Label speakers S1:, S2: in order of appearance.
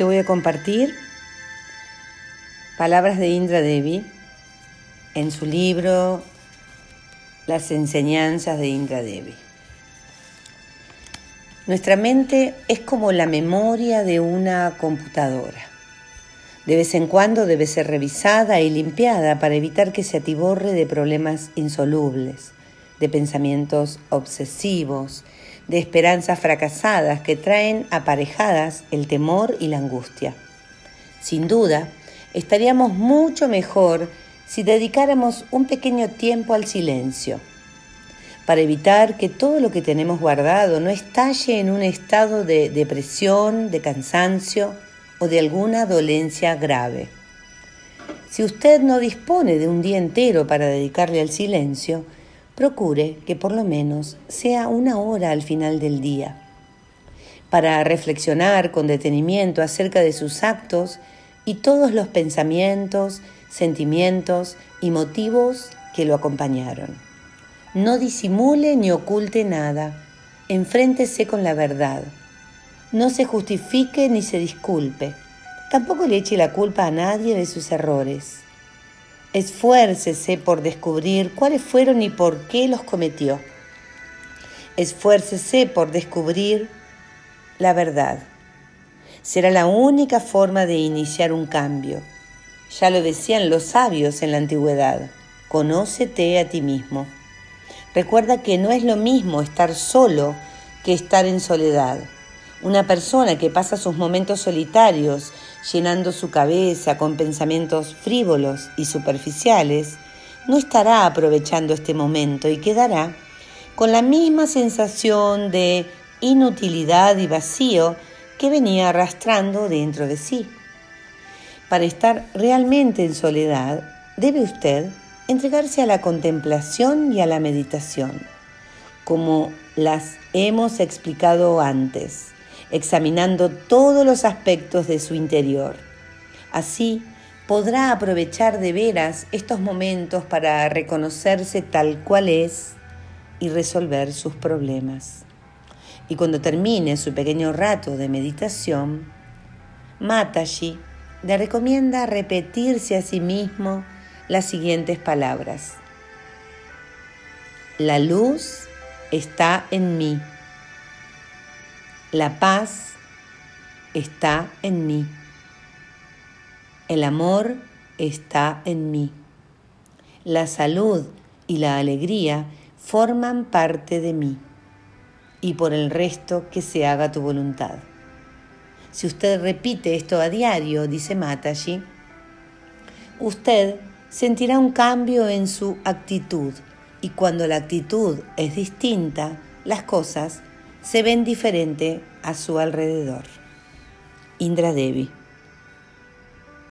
S1: te voy a compartir palabras de Indra Devi en su libro Las enseñanzas de Indra Devi. Nuestra mente es como la memoria de una computadora. De vez en cuando debe ser revisada y limpiada para evitar que se atiborre de problemas insolubles, de pensamientos obsesivos, de esperanzas fracasadas que traen aparejadas el temor y la angustia. Sin duda, estaríamos mucho mejor si dedicáramos un pequeño tiempo al silencio, para evitar que todo lo que tenemos guardado no estalle en un estado de depresión, de cansancio o de alguna dolencia grave. Si usted no dispone de un día entero para dedicarle al silencio, procure que por lo menos sea una hora al final del día, para reflexionar con detenimiento acerca de sus actos y todos los pensamientos, sentimientos y motivos que lo acompañaron. No disimule ni oculte nada, enfréntese con la verdad. No se justifique ni se disculpe. Tampoco le eche la culpa a nadie de sus errores. Esfuércese por descubrir cuáles fueron y por qué los cometió. Esfuércese por descubrir la verdad. Será la única forma de iniciar un cambio. Ya lo decían los sabios en la antigüedad. Conócete a ti mismo. Recuerda que no es lo mismo estar solo que estar en soledad. Una persona que pasa sus momentos solitarios llenando su cabeza con pensamientos frívolos y superficiales, no estará aprovechando este momento y quedará con la misma sensación de inutilidad y vacío que venía arrastrando dentro de sí. Para estar realmente en soledad, debe usted entregarse a la contemplación y a la meditación, como las hemos explicado antes examinando todos los aspectos de su interior. Así podrá aprovechar de veras estos momentos para reconocerse tal cual es y resolver sus problemas. Y cuando termine su pequeño rato de meditación, Mataji le recomienda repetirse a sí mismo las siguientes palabras. La luz está en mí. La paz está en mí. El amor está en mí. La salud y la alegría forman parte de mí. Y por el resto que se haga tu voluntad. Si usted repite esto a diario, dice Mataji, usted sentirá un cambio en su actitud y cuando la actitud es distinta, las cosas se ven diferente a su alrededor. Indra Devi